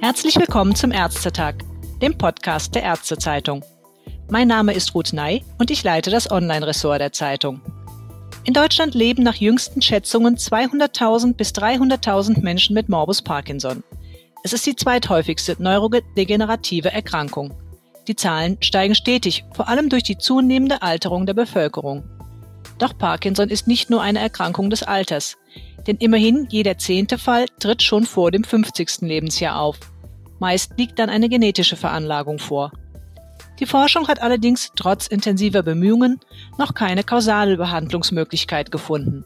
Herzlich willkommen zum Ärztetag, dem Podcast der Ärztezeitung. Mein Name ist Ruth Ney und ich leite das Online-Ressort der Zeitung. In Deutschland leben nach jüngsten Schätzungen 200.000 bis 300.000 Menschen mit Morbus Parkinson. Es ist die zweithäufigste neurodegenerative Erkrankung. Die Zahlen steigen stetig, vor allem durch die zunehmende Alterung der Bevölkerung. Doch Parkinson ist nicht nur eine Erkrankung des Alters, denn immerhin jeder zehnte Fall tritt schon vor dem 50. Lebensjahr auf. Meist liegt dann eine genetische Veranlagung vor. Die Forschung hat allerdings trotz intensiver Bemühungen noch keine kausale Behandlungsmöglichkeit gefunden.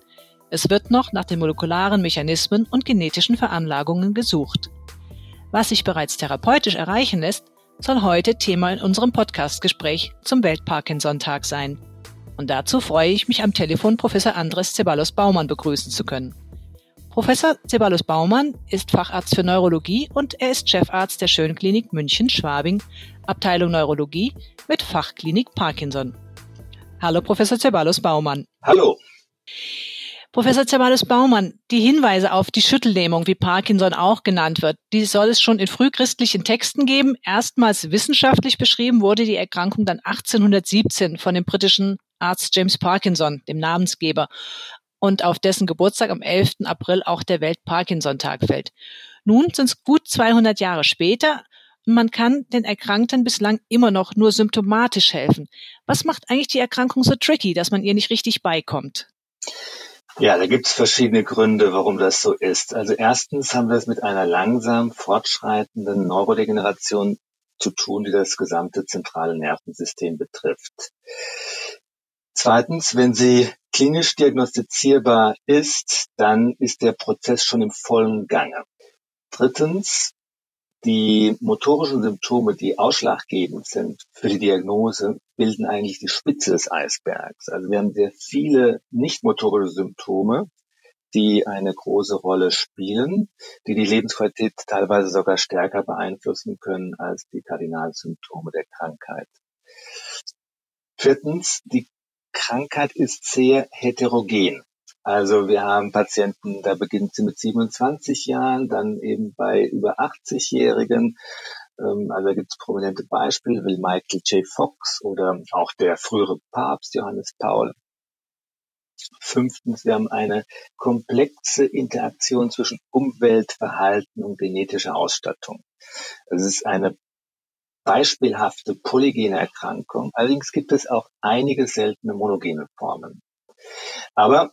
Es wird noch nach den molekularen Mechanismen und genetischen Veranlagungen gesucht. Was sich bereits therapeutisch erreichen lässt, soll heute Thema in unserem Podcastgespräch zum Welt-Parkinson-Tag sein. Und dazu freue ich mich am Telefon Professor Andres Ceballos Baumann begrüßen zu können. Professor Ceballos Baumann ist Facharzt für Neurologie und er ist Chefarzt der Schönklinik München-Schwabing, Abteilung Neurologie mit Fachklinik Parkinson. Hallo, Professor Ceballos Baumann. Hallo. Professor Ceballos Baumann, die Hinweise auf die Schüttellähmung, wie Parkinson auch genannt wird, die soll es schon in frühchristlichen Texten geben. Erstmals wissenschaftlich beschrieben wurde die Erkrankung dann 1817 von dem britischen Arzt James Parkinson, dem Namensgeber und auf dessen Geburtstag am 11. April auch der Welt-Parkinson-Tag fällt. Nun sind es gut 200 Jahre später man kann den Erkrankten bislang immer noch nur symptomatisch helfen. Was macht eigentlich die Erkrankung so tricky, dass man ihr nicht richtig beikommt? Ja, da gibt es verschiedene Gründe, warum das so ist. Also erstens haben wir es mit einer langsam fortschreitenden Neurodegeneration zu tun, die das gesamte zentrale Nervensystem betrifft. Zweitens, wenn sie klinisch diagnostizierbar ist, dann ist der Prozess schon im vollen Gange. Drittens, die motorischen Symptome, die ausschlaggebend sind für die Diagnose, bilden eigentlich die Spitze des Eisbergs. Also wir haben sehr viele nicht motorische Symptome, die eine große Rolle spielen, die die Lebensqualität teilweise sogar stärker beeinflussen können als die Kardinalsymptome der Krankheit. Viertens, die Krankheit ist sehr heterogen. Also wir haben Patienten, da beginnt sie mit 27 Jahren, dann eben bei über 80-Jährigen. Ähm, also da gibt es prominente Beispiele, wie Michael J. Fox oder auch der frühere Papst Johannes Paul. Fünftens, wir haben eine komplexe Interaktion zwischen Umwelt, Verhalten und genetischer Ausstattung. Es ist eine beispielhafte polygene Erkrankung. Allerdings gibt es auch einige seltene monogene Formen. Aber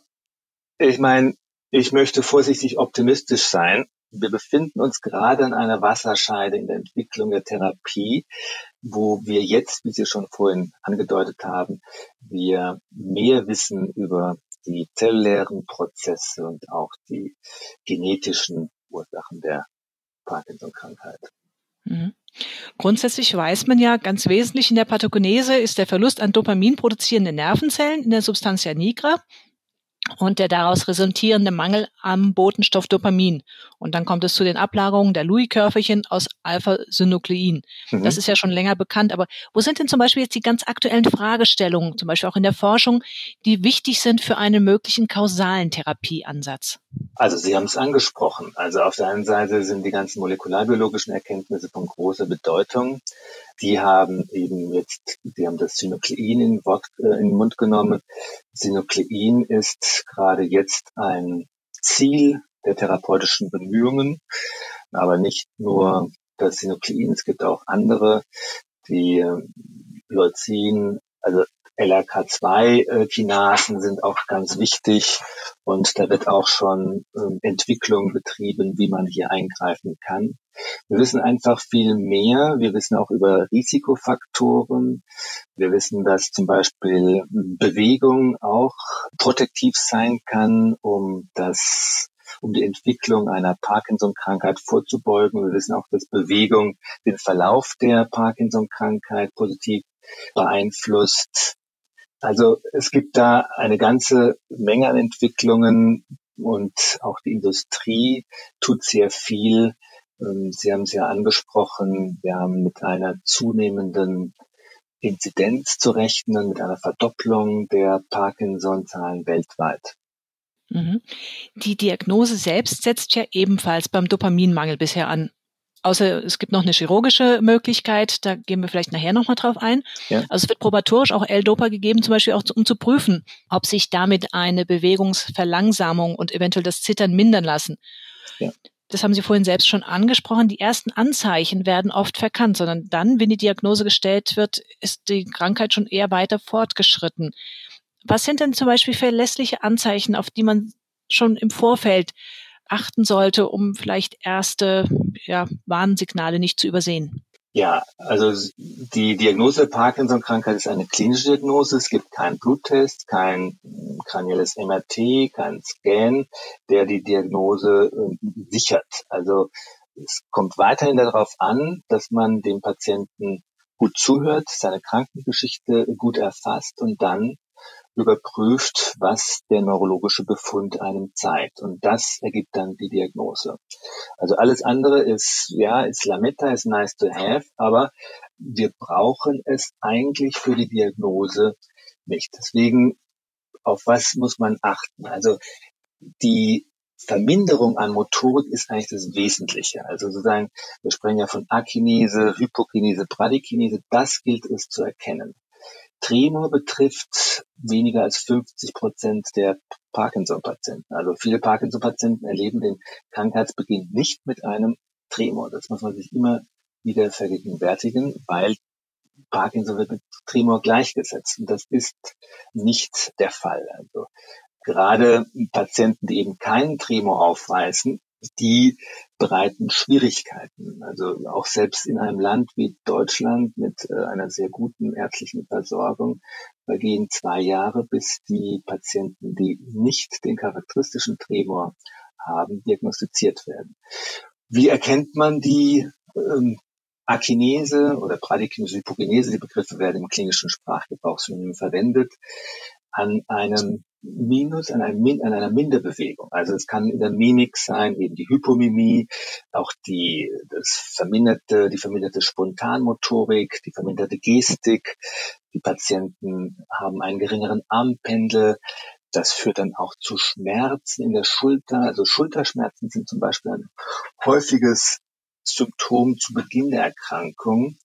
ich meine, ich möchte vorsichtig optimistisch sein. Wir befinden uns gerade an einer Wasserscheide in der Entwicklung der Therapie, wo wir jetzt, wie Sie schon vorhin angedeutet haben, wir mehr wissen über die zellulären Prozesse und auch die genetischen Ursachen der Parkinson-Krankheit. Mhm. Grundsätzlich weiß man ja, ganz wesentlich in der Pathogenese ist der Verlust an Dopamin produzierenden Nervenzellen in der Substantia nigra und der daraus resultierende Mangel am Botenstoff Dopamin. Und dann kommt es zu den Ablagerungen der Louis-Körperchen aus Alpha-Synuklein. Mhm. Das ist ja schon länger bekannt. Aber wo sind denn zum Beispiel jetzt die ganz aktuellen Fragestellungen, zum Beispiel auch in der Forschung, die wichtig sind für einen möglichen kausalen Therapieansatz? Also Sie haben es angesprochen. Also auf der einen Seite sind die ganzen molekularbiologischen Erkenntnisse von großer Bedeutung. Die haben eben jetzt, die haben das Synuklein in, Wort, äh, in den Mund genommen. Synuklein ist gerade jetzt ein Ziel der therapeutischen Bemühungen, aber nicht nur das Synuklein, es gibt auch andere, die äh, Leucin, also LRK2-Kinasen sind auch ganz wichtig und da wird auch schon ähm, Entwicklung betrieben, wie man hier eingreifen kann. Wir wissen einfach viel mehr. Wir wissen auch über Risikofaktoren. Wir wissen, dass zum Beispiel Bewegung auch protektiv sein kann, um das um die Entwicklung einer Parkinson-Krankheit vorzubeugen. Wir wissen auch, dass Bewegung den Verlauf der Parkinson-Krankheit positiv beeinflusst. Also es gibt da eine ganze Menge an Entwicklungen und auch die Industrie tut sehr viel. Ähm, Sie haben es ja angesprochen, wir haben mit einer zunehmenden Inzidenz zu rechnen, mit einer Verdopplung der Parkinson-Zahlen weltweit. Mhm. Die Diagnose selbst setzt ja ebenfalls beim Dopaminmangel bisher an. Außer es gibt noch eine chirurgische Möglichkeit, da gehen wir vielleicht nachher nochmal drauf ein. Ja. Also es wird probatorisch auch L-Dopa gegeben, zum Beispiel auch um zu prüfen, ob sich damit eine Bewegungsverlangsamung und eventuell das Zittern mindern lassen. Ja. Das haben Sie vorhin selbst schon angesprochen. Die ersten Anzeichen werden oft verkannt, sondern dann, wenn die Diagnose gestellt wird, ist die Krankheit schon eher weiter fortgeschritten. Was sind denn zum Beispiel verlässliche Anzeichen, auf die man schon im Vorfeld achten sollte, um vielleicht erste ja, Warnsignale nicht zu übersehen? Ja, also die Diagnose der Parkinson-Krankheit ist eine klinische Diagnose. Es gibt keinen Bluttest, kein kranielles MRT, kein Scan, der die Diagnose äh, sichert. Also es kommt weiterhin darauf an, dass man dem Patienten gut zuhört, seine Krankengeschichte gut erfasst und dann überprüft, was der neurologische Befund einem zeigt. Und das ergibt dann die Diagnose. Also alles andere ist, ja, ist Lametta, ist nice to have, aber wir brauchen es eigentlich für die Diagnose nicht. Deswegen, auf was muss man achten? Also die Verminderung an Motorik ist eigentlich das Wesentliche. Also sozusagen, wir sprechen ja von Akinese, Hypokinese, Bradykinese, das gilt es zu erkennen. Tremor betrifft weniger als 50 Prozent der Parkinson-Patienten. Also viele Parkinson-Patienten erleben den Krankheitsbeginn nicht mit einem Tremor. Das muss man sich immer wieder vergegenwärtigen, weil Parkinson wird mit Tremor gleichgesetzt. Und das ist nicht der Fall. Also gerade Patienten, die eben keinen Tremor aufweisen, die bereiten Schwierigkeiten. Also auch selbst in einem Land wie Deutschland mit äh, einer sehr guten ärztlichen Versorgung vergehen zwei Jahre, bis die Patienten, die nicht den charakteristischen Tremor haben, diagnostiziert werden. Wie erkennt man die ähm, Akinese oder Bradykinese, Hypokinese, die Begriffe werden im klinischen Sprachgebrauch verwendet, an einem Minus, an, einem, an einer Minderbewegung. Also es kann in der Mimik sein, eben die Hypomimie, auch die, das verminderte, die verminderte Spontanmotorik, die verminderte Gestik. Die Patienten haben einen geringeren Armpendel. Das führt dann auch zu Schmerzen in der Schulter. Also Schulterschmerzen sind zum Beispiel ein häufiges Symptom zu Beginn der Erkrankung,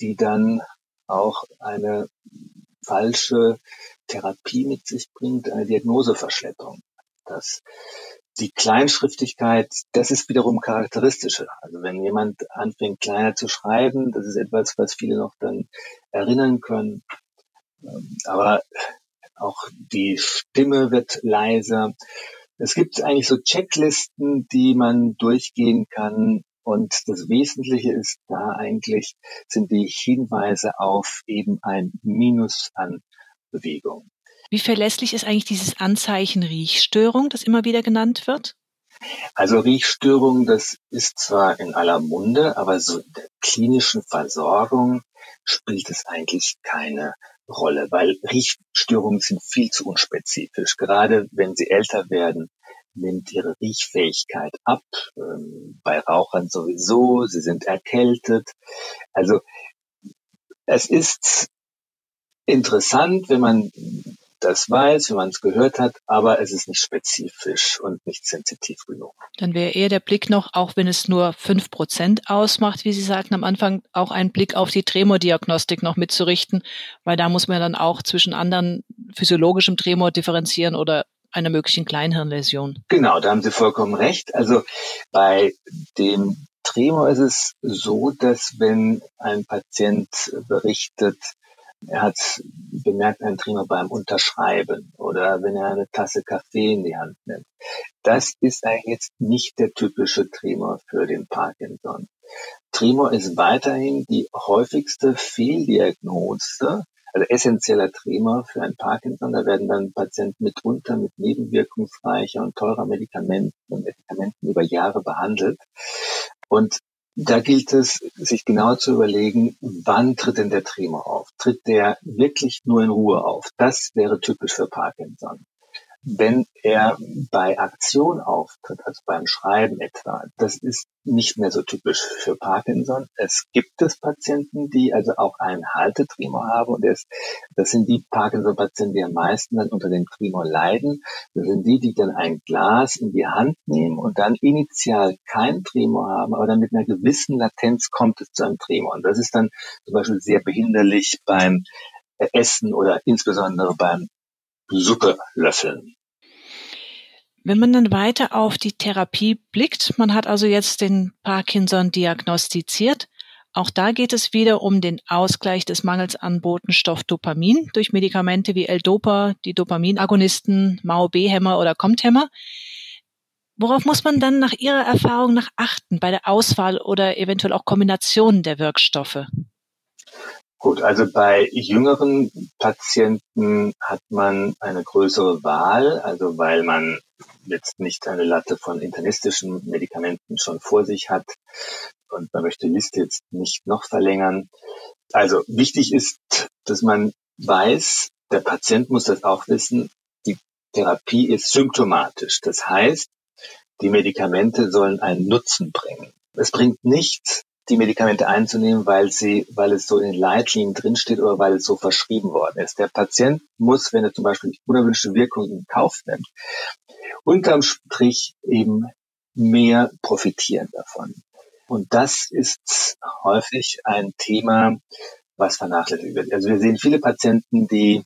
die dann auch eine falsche Therapie mit sich bringt, eine Diagnoseverschleppung. Das, die Kleinschriftigkeit, das ist wiederum charakteristisch. Also wenn jemand anfängt, kleiner zu schreiben, das ist etwas, was viele noch dann erinnern können. Ähm, aber auch die Stimme wird leiser. Es gibt eigentlich so Checklisten, die man durchgehen kann. Und das Wesentliche ist da eigentlich, sind die Hinweise auf eben ein Minus an Bewegung. Wie verlässlich ist eigentlich dieses Anzeichen Riechstörung, das immer wieder genannt wird? Also Riechstörung, das ist zwar in aller Munde, aber so in der klinischen Versorgung spielt es eigentlich keine Rolle, weil Riechstörungen sind viel zu unspezifisch. Gerade wenn sie älter werden, nimmt ihre Riechfähigkeit ab. Ähm, bei Rauchern sowieso, sie sind erkältet. Also es ist interessant, wenn man das weiß, wenn man es gehört hat, aber es ist nicht spezifisch und nicht sensitiv genug. Dann wäre eher der Blick noch, auch wenn es nur fünf Prozent ausmacht, wie Sie sagten am Anfang, auch einen Blick auf die Tremordiagnostik noch mitzurichten, weil da muss man dann auch zwischen anderen physiologischem Tremor differenzieren oder einer möglichen Kleinhirnläsion. Genau, da haben Sie vollkommen recht. Also bei dem Tremor ist es so, dass wenn ein Patient berichtet, er hat bemerkt einen Tremor beim Unterschreiben oder wenn er eine Tasse Kaffee in die Hand nimmt. Das ist eigentlich jetzt nicht der typische Tremor für den Parkinson. Tremor ist weiterhin die häufigste Fehldiagnose, also essentieller Tremor für ein Parkinson. Da werden dann Patienten mitunter mit nebenwirkungsreicher und teurer Medikamenten, Medikamenten über Jahre behandelt. Und da gilt es, sich genau zu überlegen, wann tritt denn der Tremor auf? Tritt der wirklich nur in Ruhe auf? Das wäre typisch für Parkinson. Wenn er bei Aktion auftritt, also beim Schreiben etwa. Das ist nicht mehr so typisch für Parkinson. Es gibt es Patienten, die also auch einen Haltetremor haben und das, das sind die Parkinson-Patienten, die am meisten dann unter dem Tremor leiden. Das sind die, die dann ein Glas in die Hand nehmen und dann initial kein Tremor haben, aber dann mit einer gewissen Latenz kommt es zu einem Tremor. Und das ist dann zum Beispiel sehr behinderlich beim Essen oder insbesondere beim Suppe löffeln. Wenn man dann weiter auf die Therapie blickt, man hat also jetzt den Parkinson diagnostiziert. Auch da geht es wieder um den Ausgleich des Mangels an Botenstoff Dopamin durch Medikamente wie L-Dopa, die Dopaminagonisten, MAO-B-Hämmer oder COMT-Hämmer. Worauf muss man dann nach Ihrer Erfahrung nach achten bei der Auswahl oder eventuell auch Kombination der Wirkstoffe? Gut, also bei jüngeren Patienten hat man eine größere Wahl, also weil man jetzt nicht eine Latte von internistischen Medikamenten schon vor sich hat und man möchte die Liste jetzt nicht noch verlängern. Also wichtig ist, dass man weiß, der Patient muss das auch wissen, die Therapie ist symptomatisch. Das heißt, die Medikamente sollen einen Nutzen bringen. Es bringt nichts, die Medikamente einzunehmen, weil sie, weil es so in den Leitlinien drinsteht oder weil es so verschrieben worden ist. Der Patient muss, wenn er zum Beispiel unerwünschte Wirkungen in Kauf nimmt, unterm Strich eben mehr profitieren davon. Und das ist häufig ein Thema, was vernachlässigt wird. Also wir sehen viele Patienten, die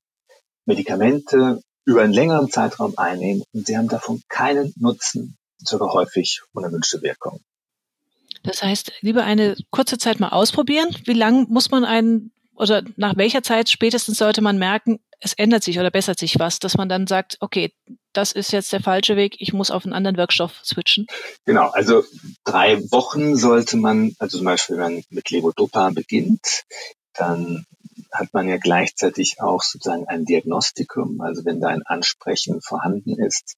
Medikamente über einen längeren Zeitraum einnehmen und sie haben davon keinen Nutzen, sogar häufig unerwünschte Wirkungen. Das heißt, lieber eine kurze Zeit mal ausprobieren. Wie lang muss man einen oder nach welcher Zeit spätestens sollte man merken, es ändert sich oder bessert sich was, dass man dann sagt, okay, das ist jetzt der falsche Weg, ich muss auf einen anderen Wirkstoff switchen? Genau, also drei Wochen sollte man, also zum Beispiel, wenn man mit Levodopa beginnt, dann hat man ja gleichzeitig auch sozusagen ein Diagnostikum. Also wenn da ein Ansprechen vorhanden ist,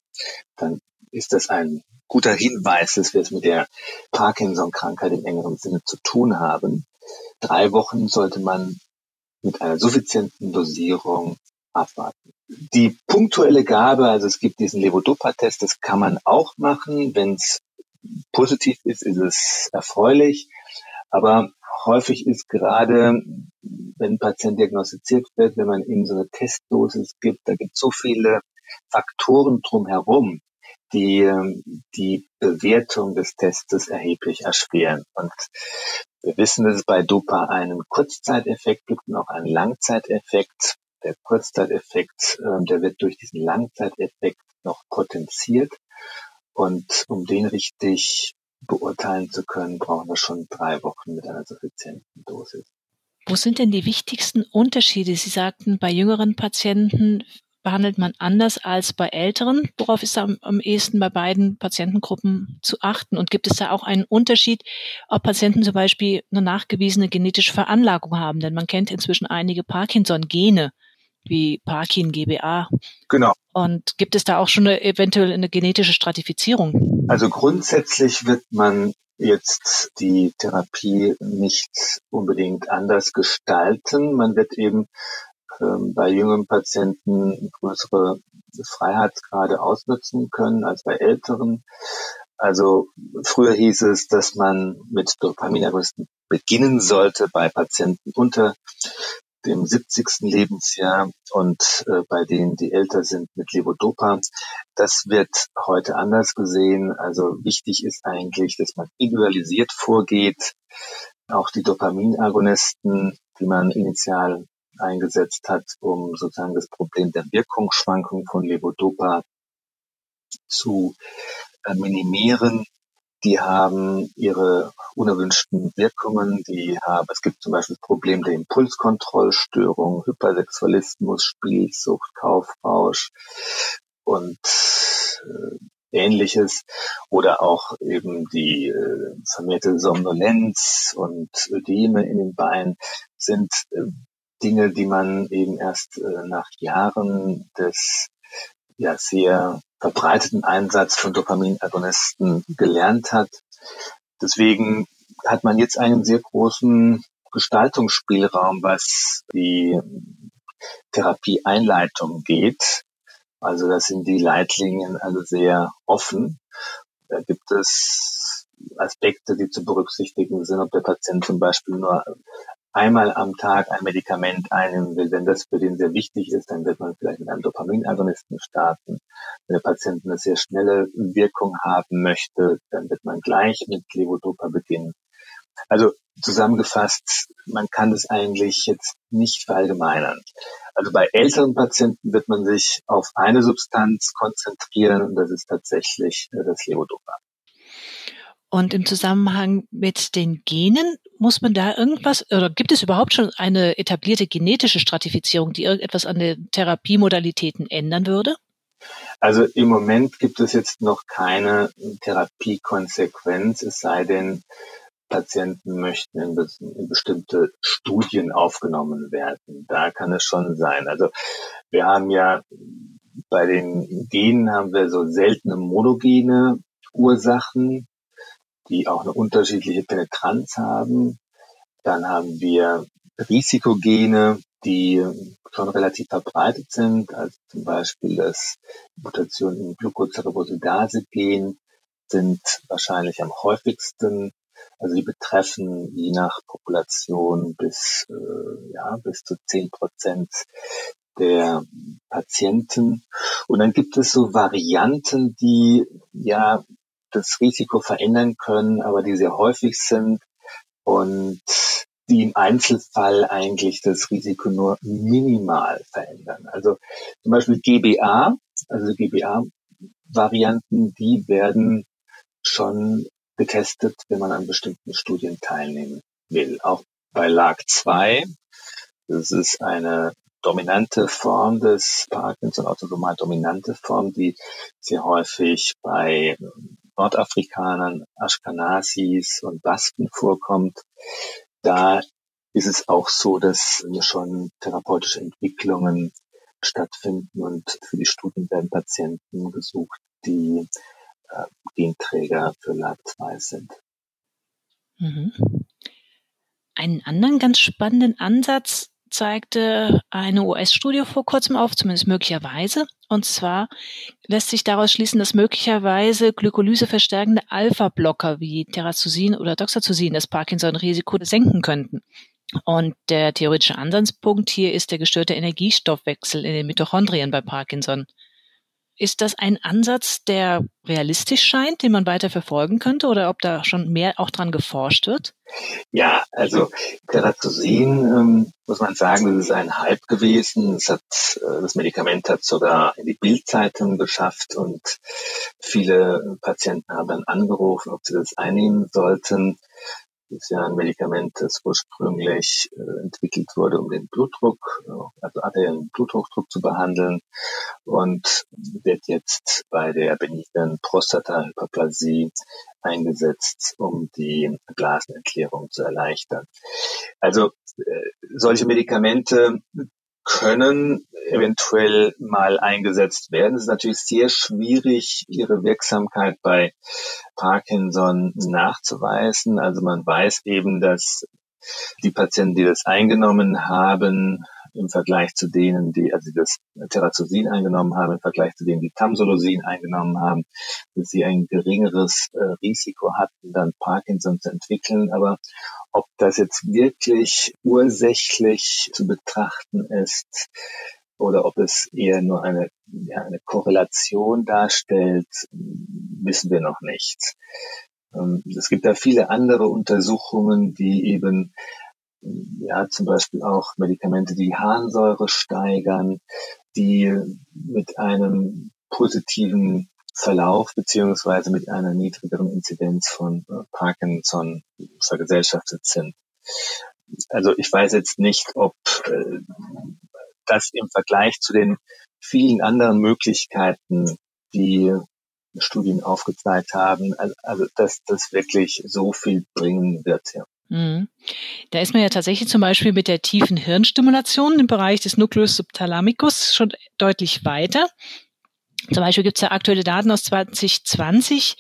dann ist das ein guter Hinweis, dass wir es mit der Parkinson-Krankheit im engeren Sinne zu tun haben. Drei Wochen sollte man mit einer suffizienten Dosierung abwarten. Die punktuelle Gabe, also es gibt diesen Levodopa-Test, das kann man auch machen. Wenn es positiv ist, ist es erfreulich. Aber häufig ist gerade, wenn ein Patient diagnostiziert wird, wenn man ihm so eine Testdosis gibt, da gibt es so viele Faktoren drumherum, die die Bewertung des Testes erheblich erschweren. Und wir wissen, dass es bei Dopa einen Kurzzeiteffekt gibt und auch einen Langzeiteffekt. Der Kurzzeiteffekt, äh, der wird durch diesen Langzeiteffekt noch potenziert. Und um den richtig beurteilen zu können, brauchen wir schon drei Wochen mit einer suffizienten Dosis. Wo sind denn die wichtigsten Unterschiede? Sie sagten, bei jüngeren Patienten behandelt man anders als bei älteren? Worauf ist da am, am ehesten bei beiden Patientengruppen zu achten? Und gibt es da auch einen Unterschied, ob Patienten zum Beispiel eine nachgewiesene genetische Veranlagung haben? Denn man kennt inzwischen einige Parkinson-Gene wie Parkin GBA. Genau. Und gibt es da auch schon eine, eventuell eine genetische Stratifizierung? Also grundsätzlich wird man jetzt die Therapie nicht unbedingt anders gestalten. Man wird eben bei jüngeren Patienten größere Freiheitsgrade ausnutzen können als bei älteren. Also früher hieß es, dass man mit Dopaminagonisten beginnen sollte bei Patienten unter dem 70. Lebensjahr und äh, bei denen, die älter sind, mit Levodopa. Das wird heute anders gesehen. Also wichtig ist eigentlich, dass man individualisiert vorgeht. Auch die Dopaminagonisten, die man initial eingesetzt hat, um sozusagen das Problem der Wirkungsschwankung von Levodopa zu äh, minimieren. Die haben ihre unerwünschten Wirkungen, die haben, es gibt zum Beispiel das Problem der Impulskontrollstörung, Hypersexualismus, Spielsucht, Kaufrausch und äh, ähnliches oder auch eben die äh, vermehrte Somnolenz und Ödeme in den Beinen sind Dinge, die man eben erst äh, nach Jahren des ja sehr verbreiteten Einsatz von Dopaminagonisten gelernt hat. Deswegen hat man jetzt einen sehr großen Gestaltungsspielraum, was die Therapieeinleitung geht. Also das sind die Leitlinien also sehr offen. Da gibt es Aspekte, die zu berücksichtigen sind, ob der Patient zum Beispiel nur einmal am Tag ein Medikament einnehmen will, wenn das für den sehr wichtig ist, dann wird man vielleicht mit einem Dopaminagonisten starten. Wenn der Patient eine sehr schnelle Wirkung haben möchte, dann wird man gleich mit Levodopa beginnen. Also zusammengefasst, man kann es eigentlich jetzt nicht verallgemeinern. Also bei älteren Patienten wird man sich auf eine Substanz konzentrieren und das ist tatsächlich äh, das Levodopa. Und im Zusammenhang mit den Genen muss man da irgendwas oder gibt es überhaupt schon eine etablierte genetische Stratifizierung, die irgendetwas an den Therapiemodalitäten ändern würde? Also im Moment gibt es jetzt noch keine Therapiekonsequenz, es sei denn, Patienten möchten in, bestimmte Studien aufgenommen werden. Da kann es schon sein. Also wir haben ja bei den Genen haben wir so seltene monogene Ursachen, die auch eine unterschiedliche Penetranz haben. Dann haben wir Risikogene, die schon relativ verbreitet sind, also zum Beispiel das Mutation im Glucocerebrosidase-Gen sind wahrscheinlich am häufigsten. Also die betreffen je nach Population bis, äh, ja, bis zu zehn Prozent der Patienten. Und dann gibt es so Varianten, die ja das Risiko verändern können, aber die sehr häufig sind und die im Einzelfall eigentlich das Risiko nur minimal verändern. Also zum Beispiel GBA, also GBA-Varianten, die werden schon getestet, wenn man an bestimmten Studien teilnehmen will. Auch bei LAG2, das ist eine dominante Form des Parkinson, autosomal dominante Form, die sehr häufig bei Nordafrikanern, Ashkenazis und Basken vorkommt, da ist es auch so, dass schon therapeutische Entwicklungen stattfinden und für die Studien werden Patienten gesucht, die äh, Genträger für LAG2 sind. Mhm. Einen anderen ganz spannenden Ansatz zeigte eine US-Studie vor kurzem auf, zumindest möglicherweise. Und zwar lässt sich daraus schließen, dass möglicherweise Glykolyse verstärkende Alpha-Blocker wie Terrazosin oder Doxazosin das Parkinson-Risiko senken könnten. Und der theoretische Ansatzpunkt hier ist der gestörte Energiestoffwechsel in den Mitochondrien bei Parkinson. Ist das ein Ansatz, der realistisch scheint, den man weiter verfolgen könnte oder ob da schon mehr auch dran geforscht wird? Ja, also Terazocin, ähm, muss man sagen, das ist ein Hype gewesen. Es hat, äh, das Medikament hat sogar in die Bildzeitung geschafft und viele Patienten haben dann angerufen, ob sie das einnehmen sollten ist ja ein Medikament, das ursprünglich äh, entwickelt wurde, um den Blutdruck, äh, also arteriellen Bluthochdruck zu behandeln und wird jetzt bei der benignen Prostatahyperplasie eingesetzt, um die Blasenentleerung zu erleichtern. Also äh, solche Medikamente können eventuell mal eingesetzt werden. Es ist natürlich sehr schwierig, ihre Wirksamkeit bei Parkinson nachzuweisen. Also man weiß eben, dass die Patienten, die das eingenommen haben, im Vergleich zu denen, die also das Terrazosin eingenommen haben, im Vergleich zu denen, die Tamsulosin eingenommen haben, dass sie ein geringeres äh, Risiko hatten, dann Parkinson zu entwickeln. Aber ob das jetzt wirklich ursächlich zu betrachten ist oder ob es eher nur eine, ja, eine Korrelation darstellt, wissen wir noch nicht. Ähm, es gibt da viele andere Untersuchungen, die eben ja zum Beispiel auch Medikamente, die Harnsäure steigern, die mit einem positiven Verlauf beziehungsweise mit einer niedrigeren Inzidenz von äh, Parkinson vergesellschaftet sind. Also ich weiß jetzt nicht, ob äh, das im Vergleich zu den vielen anderen Möglichkeiten, die Studien aufgezeigt haben, also dass das wirklich so viel bringen wird. Ja. Mhm. Da ist man ja tatsächlich zum Beispiel mit der tiefen Hirnstimulation im Bereich des Nucleus subthalamicus schon deutlich weiter. Zum Beispiel gibt es ja aktuelle Daten aus 2020.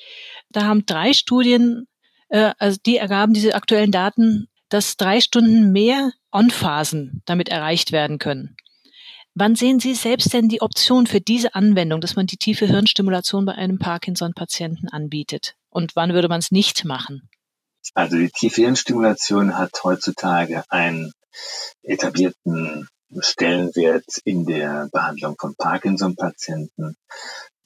Da haben drei Studien, äh, also die ergaben diese aktuellen Daten, dass drei Stunden mehr On-Phasen damit erreicht werden können. Wann sehen Sie selbst denn die Option für diese Anwendung, dass man die tiefe Hirnstimulation bei einem Parkinson-Patienten anbietet? Und wann würde man es nicht machen? Also die tiefe Hirnstimulation hat heutzutage einen etablierten Stellenwert in der Behandlung von Parkinson-Patienten.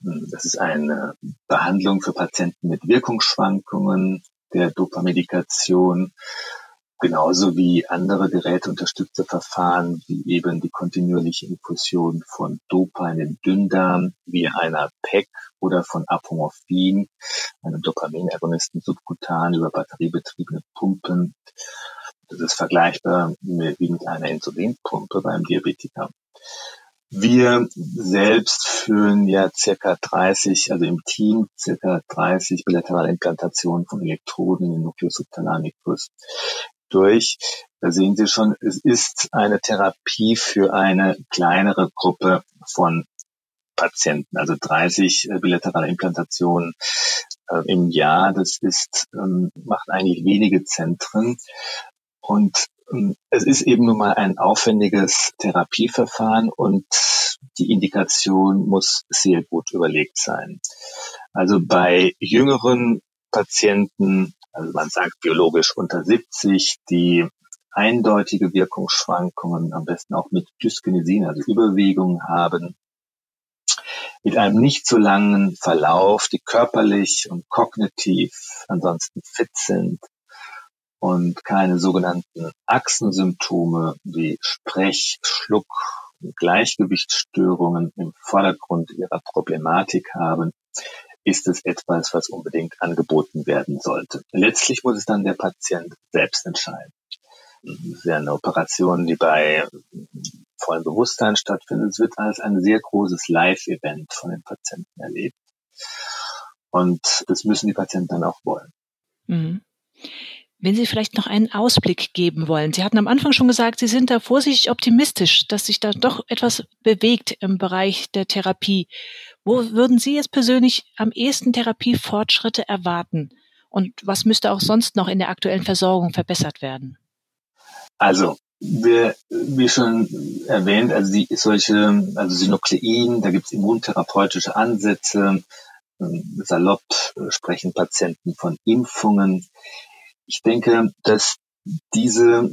Das ist eine Behandlung für Patienten mit Wirkungsschwankungen der Dopamedikation genauso wie andere geräteunterstützte Verfahren, wie eben die kontinuierliche Infusion von Dopa in den Dünndarm, wie einer PEC oder von Apomorphin, einem Dopaminergonisten subkutan über batteriebetriebene Pumpen. Das ist vergleichbar mit, wie mit einer Insulinpumpe beim Diabetiker. Wir selbst führen ja circa 30, also im Team circa 30 bilaterale Implantationen von Elektroden in den Nucleus subthalamicus durch. Da sehen Sie schon, es ist eine Therapie für eine kleinere Gruppe von Patienten, also 30 äh, bilaterale Implantationen äh, im Jahr. Das ist, ähm, macht eigentlich wenige Zentren. Und ähm, es ist eben nun mal ein aufwendiges Therapieverfahren und die Indikation muss sehr gut überlegt sein. Also bei jüngeren Patienten also man sagt biologisch unter 70, die eindeutige Wirkungsschwankungen, am besten auch mit Dyskinesin, also Überwiegung haben, mit einem nicht so langen Verlauf, die körperlich und kognitiv ansonsten fit sind und keine sogenannten Achsensymptome wie Sprech-, Schluck- und Gleichgewichtsstörungen im Vordergrund ihrer Problematik haben, ist es etwas, was unbedingt angeboten werden sollte. Letztlich muss es dann der Patient selbst entscheiden. Es ist ja eine Operation, die bei vollem Bewusstsein stattfindet. Es wird als ein sehr großes Live-Event von den Patienten erlebt. Und das müssen die Patienten dann auch wollen. Mhm. Wenn Sie vielleicht noch einen Ausblick geben wollen. Sie hatten am Anfang schon gesagt, Sie sind da vorsichtig optimistisch, dass sich da doch etwas bewegt im Bereich der Therapie. Wo würden Sie jetzt persönlich am ehesten Therapiefortschritte erwarten? Und was müsste auch sonst noch in der aktuellen Versorgung verbessert werden? Also, wir, wie schon erwähnt, also die solche, also Synuklein, da gibt es immuntherapeutische Ansätze. Salopp äh, sprechen Patienten von Impfungen. Ich denke, dass diese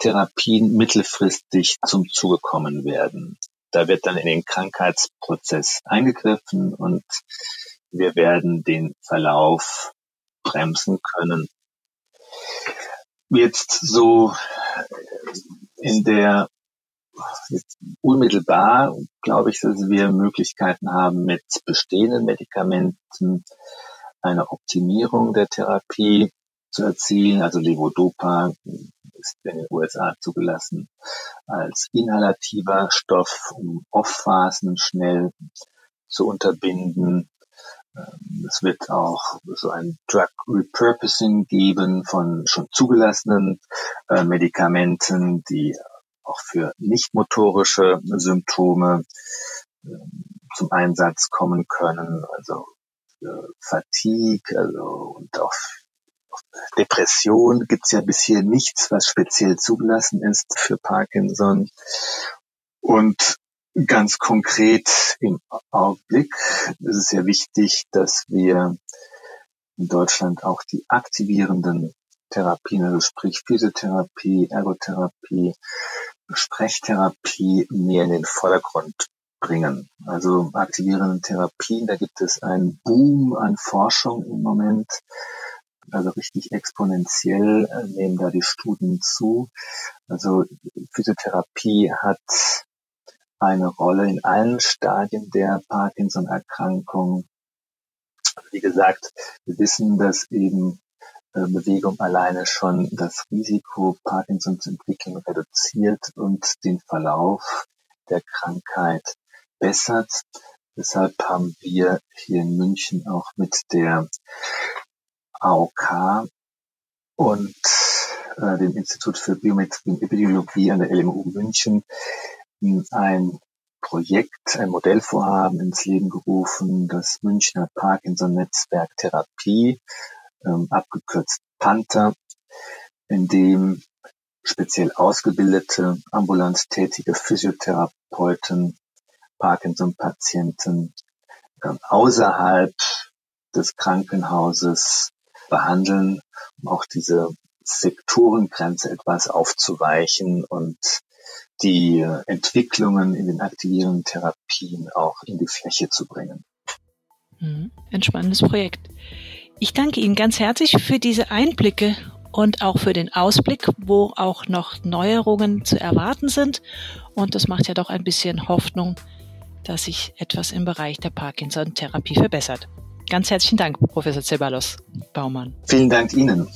Therapien mittelfristig zum Zuge kommen werden. Da wird dann in den Krankheitsprozess eingegriffen und wir werden den Verlauf bremsen können. Jetzt so in der unmittelbar glaube ich, dass wir Möglichkeiten haben, mit bestehenden Medikamenten eine Optimierung der Therapie zu erzielen. Also Levodopa ist in den USA zugelassen als inhalativer Stoff, um Off-Phasen schnell zu unterbinden. Ähm, es wird auch so ein Drug Repurposing geben von schon zugelassenen äh, Medikamenten, die auch für nicht-motorische Symptome äh, zum Einsatz kommen können, also Fatigue also, und auch Depression gibt es ja bisher nichts, was speziell zugelassen ist für Parkinson. Und ganz konkret im Augenblick ist es sehr wichtig, dass wir in Deutschland auch die aktivierenden Therapien, also sprich Physiotherapie, Ergotherapie, Sprechtherapie mehr in den Vordergrund bringen. Also aktivierende Therapien, da gibt es einen Boom an Forschung im Moment also richtig exponentiell äh, nehmen da die Studien zu. Also Physiotherapie hat eine Rolle in allen Stadien der Parkinson-Erkrankung. Wie gesagt, wir wissen, dass eben äh, Bewegung alleine schon das Risiko, Parkinson zu entwickeln, reduziert und den Verlauf der Krankheit bessert. Deshalb haben wir hier in München auch mit der AOK und äh, dem Institut für Biometrie und Epidemiologie an der LMU München ein Projekt, ein Modellvorhaben ins Leben gerufen, das Münchner Parkinson-Netzwerk Therapie, ähm, abgekürzt Panther, in dem speziell ausgebildete, ambulant tätige Physiotherapeuten, Parkinson-Patienten äh, außerhalb des Krankenhauses behandeln, um auch diese Sektorengrenze etwas aufzuweichen und die Entwicklungen in den aktivierenden Therapien auch in die Fläche zu bringen. Mhm. Ein spannendes Projekt. Ich danke Ihnen ganz herzlich für diese Einblicke und auch für den Ausblick, wo auch noch Neuerungen zu erwarten sind. Und das macht ja doch ein bisschen Hoffnung, dass sich etwas im Bereich der Parkinson-Therapie verbessert. Ganz herzlichen Dank, Professor Zeballos Baumann. Vielen Dank Ihnen.